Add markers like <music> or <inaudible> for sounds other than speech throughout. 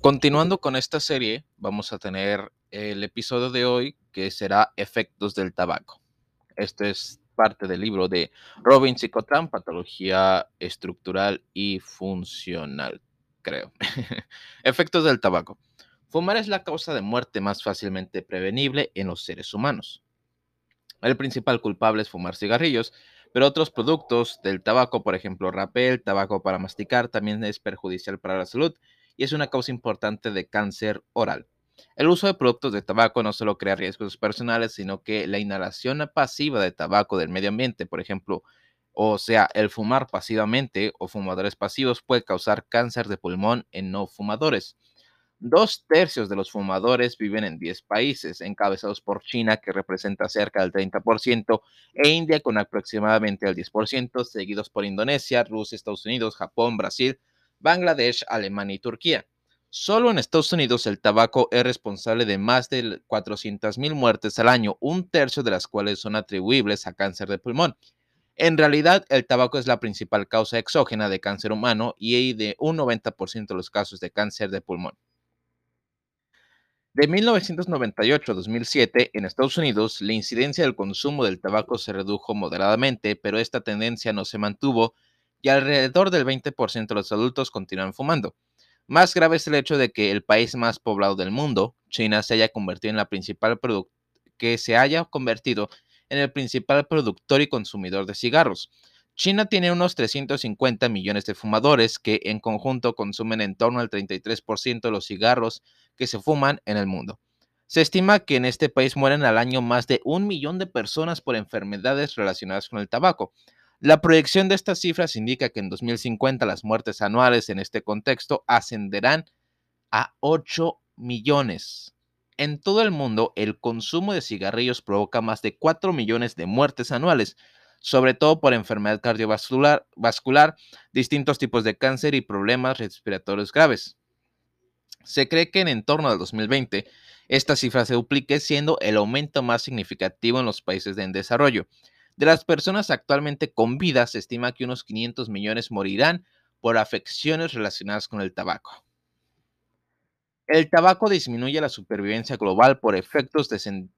Continuando con esta serie, vamos a tener el episodio de hoy que será Efectos del tabaco. Este es parte del libro de Robin Psicotran, Patología Estructural y Funcional, creo. <laughs> Efectos del tabaco. Fumar es la causa de muerte más fácilmente prevenible en los seres humanos. El principal culpable es fumar cigarrillos, pero otros productos del tabaco, por ejemplo, rapel, tabaco para masticar, también es perjudicial para la salud y es una causa importante de cáncer oral. El uso de productos de tabaco no solo crea riesgos personales, sino que la inhalación pasiva de tabaco del medio ambiente, por ejemplo, o sea, el fumar pasivamente o fumadores pasivos puede causar cáncer de pulmón en no fumadores. Dos tercios de los fumadores viven en 10 países, encabezados por China, que representa cerca del 30%, e India con aproximadamente el 10%, seguidos por Indonesia, Rusia, Estados Unidos, Japón, Brasil, Bangladesh, Alemania y Turquía. Solo en Estados Unidos el tabaco es responsable de más de 400.000 muertes al año, un tercio de las cuales son atribuibles a cáncer de pulmón. En realidad, el tabaco es la principal causa exógena de cáncer humano y de un 90% de los casos de cáncer de pulmón. De 1998 a 2007, en Estados Unidos, la incidencia del consumo del tabaco se redujo moderadamente, pero esta tendencia no se mantuvo y alrededor del 20% de los adultos continúan fumando. Más grave es el hecho de que el país más poblado del mundo, China, se haya convertido en la principal en el principal productor y consumidor de cigarros. China tiene unos 350 millones de fumadores que en conjunto consumen en torno al 33% de los cigarros que se fuman en el mundo. Se estima que en este país mueren al año más de un millón de personas por enfermedades relacionadas con el tabaco, la proyección de estas cifras indica que en 2050 las muertes anuales en este contexto ascenderán a 8 millones. En todo el mundo, el consumo de cigarrillos provoca más de 4 millones de muertes anuales, sobre todo por enfermedad cardiovascular, vascular, distintos tipos de cáncer y problemas respiratorios graves. Se cree que en torno al 2020 esta cifra se duplique, siendo el aumento más significativo en los países en desarrollo. De las personas actualmente con vida, se estima que unos 500 millones morirán por afecciones relacionadas con el tabaco. El tabaco disminuye la supervivencia global por efectos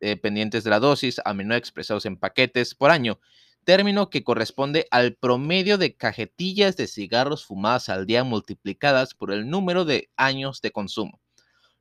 dependientes de la dosis, a menudo expresados en paquetes por año, término que corresponde al promedio de cajetillas de cigarros fumadas al día multiplicadas por el número de años de consumo.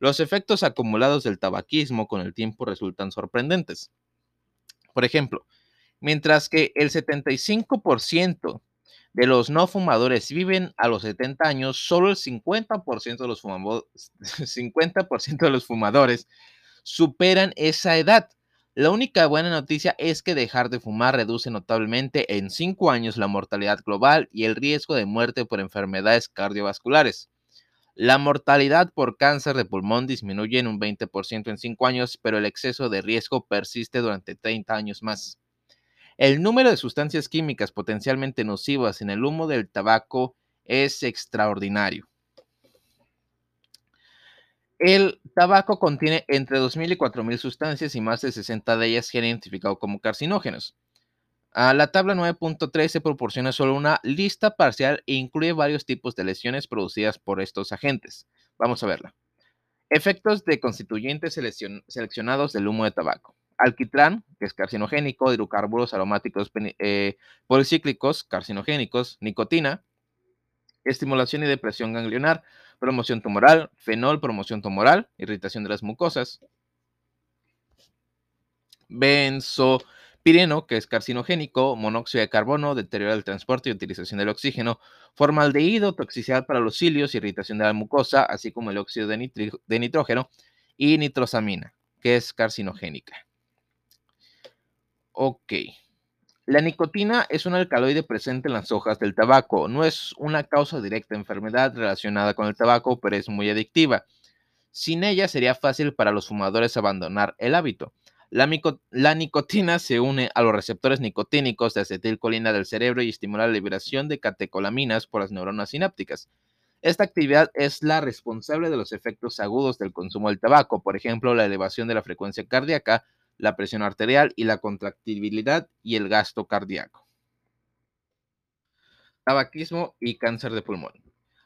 Los efectos acumulados del tabaquismo con el tiempo resultan sorprendentes. Por ejemplo, mientras que el 75% de los no fumadores viven a los 70 años, solo el 50% de los, 50 <laughs> de los fumadores superan esa edad. La única buena noticia es que dejar de fumar reduce notablemente en 5 años la mortalidad global y el riesgo de muerte por enfermedades cardiovasculares. La mortalidad por cáncer de pulmón disminuye en un 20% en 5 años, pero el exceso de riesgo persiste durante 30 años más. El número de sustancias químicas potencialmente nocivas en el humo del tabaco es extraordinario. El tabaco contiene entre 2.000 y 4.000 sustancias y más de 60 de ellas se han identificado como carcinógenos. La tabla 9.13 proporciona solo una lista parcial e incluye varios tipos de lesiones producidas por estos agentes. Vamos a verla. Efectos de constituyentes seleccionados del humo de tabaco alquitrán, que es carcinogénico, hidrocarburos aromáticos eh, policíclicos, carcinogénicos, nicotina, estimulación y depresión ganglionar, promoción tumoral, fenol, promoción tumoral, irritación de las mucosas, benzopireno, que es carcinogénico, monóxido de carbono, deterioro del transporte y utilización del oxígeno, formaldehído, toxicidad para los cilios, irritación de la mucosa, así como el óxido de nitrógeno, y nitrosamina, que es carcinogénica. Ok. La nicotina es un alcaloide presente en las hojas del tabaco. No es una causa directa de enfermedad relacionada con el tabaco, pero es muy adictiva. Sin ella sería fácil para los fumadores abandonar el hábito. La, nicotina se une a los receptores nicotínicos de acetilcolina del cerebro y estimula la liberación de catecolaminas por las neuronas sinápticas. Esta actividad es la responsable de los efectos agudos del consumo del tabaco, por ejemplo, la elevación de la frecuencia cardíaca, la presión arterial y la contractibilidad y el gasto cardíaco. Tabaquismo y cáncer de pulmón.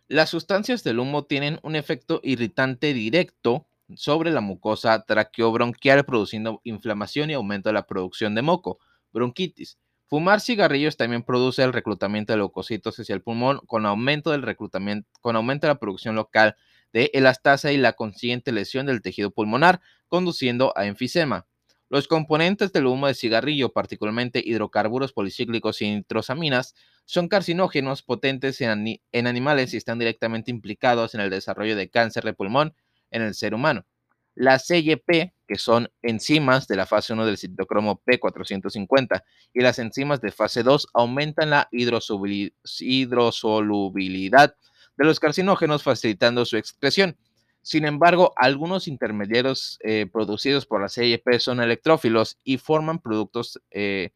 Las sustancias del humo tienen un efecto irritante directo sobre la mucosa traqueobronquial, produciendo inflamación y aumento de la producción de moco, bronquitis. Fumar cigarrillos también produce el reclutamiento de leucocitos hacia el pulmón con aumento del reclutamiento, con aumento de la producción local de elastasa y la consiguiente lesión del tejido pulmonar, conduciendo a enfisema. Los componentes del humo de cigarrillo, particularmente hidrocarburos policíclicos y nitrosaminas, son carcinógenos potentes en, animales y están directamente implicados en el desarrollo de cáncer de pulmón en el ser humano. La CYP, que son enzimas de la fase 1 del citocromo P450, y las enzimas de fase 2 aumentan la hidrosolubilidad de los carcinógenos, facilitando su excreción. Sin embargo, algunos intermediarios eh, producidos por la CIP son electrófilos y forman productos eh,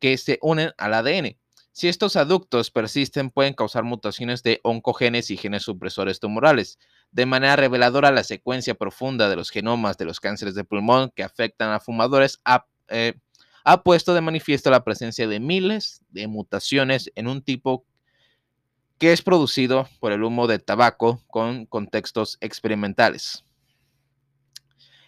que se unen al ADN. Si estos aductos persisten, pueden causar mutaciones de oncogenes y genes supresores tumorales. De manera reveladora, la secuencia profunda de los genomas de los cánceres de pulmón que afectan a fumadores ha, eh, ha puesto de manifiesto la presencia de miles de mutaciones en un tipo que es producido por el humo de tabaco con contextos experimentales.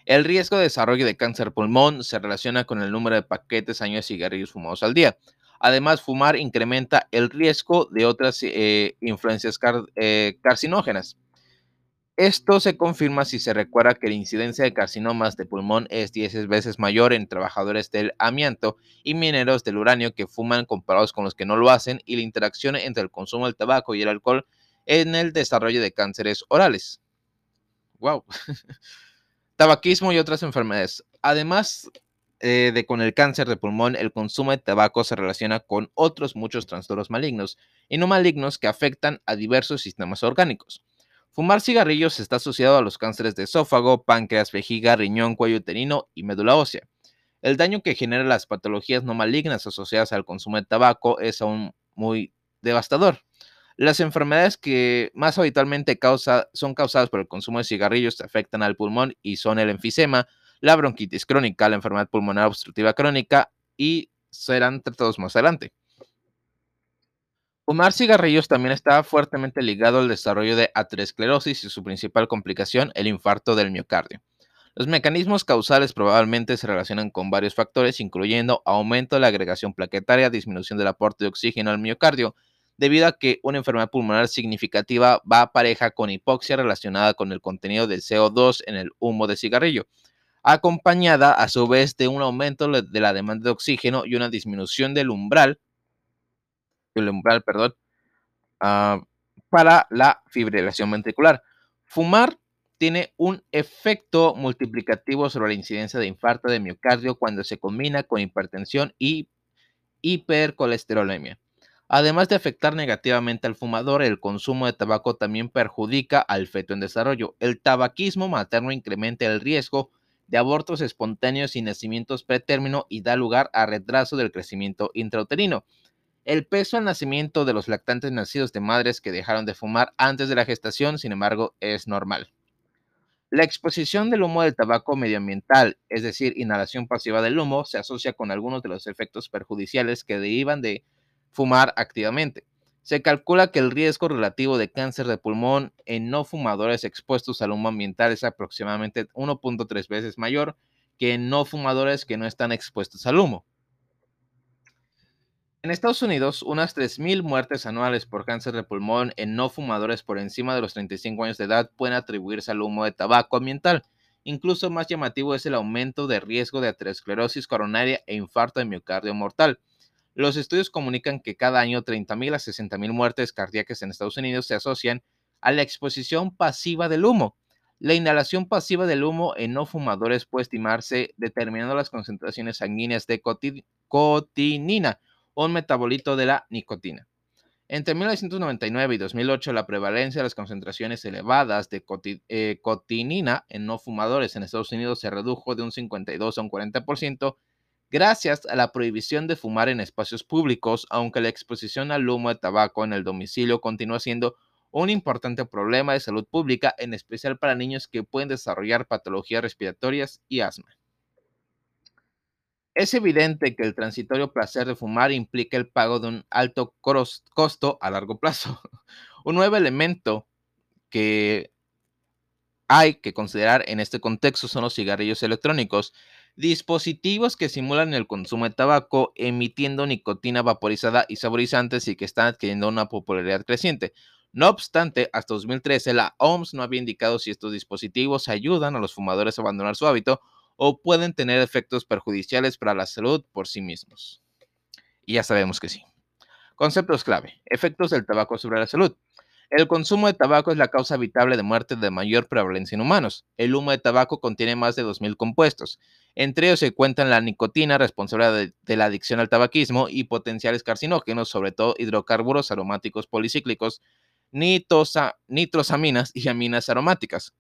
El riesgo de desarrollo de cáncer pulmón se relaciona con el número de paquetes años de cigarrillos fumados al día. Además, fumar incrementa el riesgo de otras eh, influencias eh, carcinógenas. Esto se confirma si se recuerda que la incidencia de carcinomas de pulmón es 10 veces mayor en trabajadores del amianto y mineros del uranio que fuman comparados con los que no lo hacen y la interacción entre el consumo del tabaco y el alcohol en el desarrollo de cánceres orales. Wow. <laughs> Tabaquismo y otras enfermedades. Además eh, de con el cáncer de pulmón, el consumo de tabaco se relaciona con otros muchos trastornos malignos y no malignos que afectan a diversos sistemas orgánicos. Fumar cigarrillos está asociado a los cánceres de esófago, páncreas, vejiga, riñón, cuello uterino y médula ósea. El daño que genera las patologías no malignas asociadas al consumo de tabaco es aún muy devastador. Las enfermedades que más habitualmente son causadas por el consumo de cigarrillos afectan al pulmón y son el enfisema, la bronquitis crónica, la enfermedad pulmonar obstructiva crónica y serán tratados más adelante. Fumar cigarrillos también está fuertemente ligado al desarrollo de aterosclerosis y su principal complicación, el infarto del miocardio. Los mecanismos causales probablemente se relacionan con varios factores, incluyendo aumento de la agregación plaquetaria, disminución del aporte de oxígeno al miocardio, debido a que una enfermedad pulmonar significativa va pareja con hipoxia relacionada con el contenido de CO2 en el humo de cigarrillo, acompañada a su vez de un aumento de la demanda de oxígeno y una disminución del umbral perdón, ah, para la fibrilación ventricular. Fumar tiene un efecto multiplicativo sobre la incidencia de infarto de miocardio cuando se combina con hipertensión y hipercolesterolemia. Además de afectar negativamente al fumador, el consumo de tabaco también perjudica al feto en desarrollo. El tabaquismo materno incrementa el riesgo de abortos espontáneos y nacimientos pretérmino y da lugar a retraso del crecimiento intrauterino. El peso al nacimiento de los lactantes nacidos de madres que dejaron de fumar antes de la gestación, sin embargo, es normal. La exposición del humo del tabaco medioambiental, es decir, inhalación pasiva del humo, se asocia con algunos de los efectos perjudiciales que derivan de fumar activamente. Se calcula que el riesgo relativo de cáncer de pulmón en no fumadores expuestos al humo ambiental es aproximadamente 1.3 veces mayor que en no fumadores que no están expuestos al humo. En Estados Unidos, unas 3.000 muertes anuales por cáncer de pulmón en no fumadores por encima de los 35 años de edad pueden atribuirse al humo de tabaco ambiental. Incluso más llamativo es el aumento de riesgo de aterosclerosis coronaria e infarto de miocardio mortal. Los estudios comunican que cada año 30.000 a 60.000 muertes cardíacas en Estados Unidos se asocian a la exposición pasiva del humo. La inhalación pasiva del humo en no fumadores puede estimarse determinando las concentraciones sanguíneas de cotinina, un metabolito de la nicotina. Entre 1999 y 2008, la prevalencia de las concentraciones elevadas de eh, cotinina en no fumadores en Estados Unidos se redujo de un 52 a un 40% gracias a la prohibición de fumar en espacios públicos, aunque la exposición al humo de tabaco en el domicilio continúa siendo un importante problema de salud pública, en especial para niños que pueden desarrollar patologías respiratorias y asma. Es evidente que el transitorio placer de fumar implica el pago de un alto costo a largo plazo. <laughs> Un nuevo elemento que hay que considerar en este contexto son los cigarrillos electrónicos, dispositivos que simulan el consumo de tabaco emitiendo nicotina vaporizada y saborizantes y que están adquiriendo una popularidad creciente. No obstante, hasta 2013 la OMS no había indicado si estos dispositivos ayudan a los fumadores a abandonar su hábito o pueden tener efectos perjudiciales para la salud por sí mismos. Y ya sabemos que sí. Conceptos clave. Efectos del tabaco sobre la salud. El consumo de tabaco es la causa habitable de muerte de mayor prevalencia en humanos. El humo de tabaco contiene más de 2.000 compuestos. Entre ellos se cuentan la nicotina, responsable de, la adicción al tabaquismo, y potenciales carcinógenos, sobre todo hidrocarburos aromáticos policíclicos, nitrosaminas y aminas aromáticas.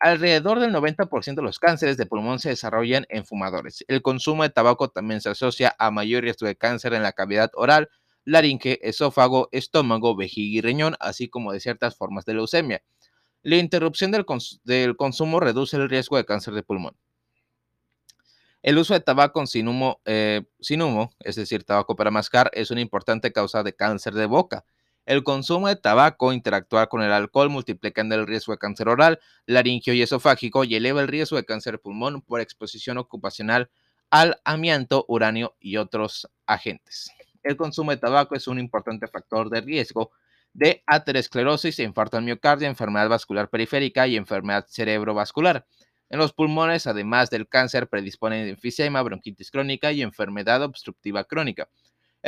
Alrededor del 90% de los cánceres de pulmón se desarrollan en fumadores. El consumo de tabaco también se asocia a mayor riesgo de cáncer en la cavidad oral, laringe, esófago, estómago, vejiga y riñón, así como de ciertas formas de leucemia. La interrupción del, consumo reduce el riesgo de cáncer de pulmón. El uso de tabaco eh, sin humo, es decir, tabaco para mascar, es una importante causa de cáncer de boca. El consumo de tabaco, interactuar con el alcohol, multiplicando el riesgo de cáncer oral, laringio y esofágico y eleva el riesgo de cáncer de pulmón por exposición ocupacional al amianto, uranio y otros agentes. El consumo de tabaco es un importante factor de riesgo de aterosclerosis, infarto al enfermedad vascular periférica y enfermedad cerebrovascular. En los pulmones, además del cáncer, predisponen enfisema, bronquitis crónica y enfermedad obstructiva crónica.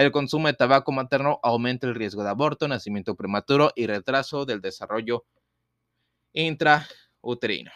El consumo de tabaco materno aumenta el riesgo de aborto, nacimiento prematuro y retraso del desarrollo intrauterino.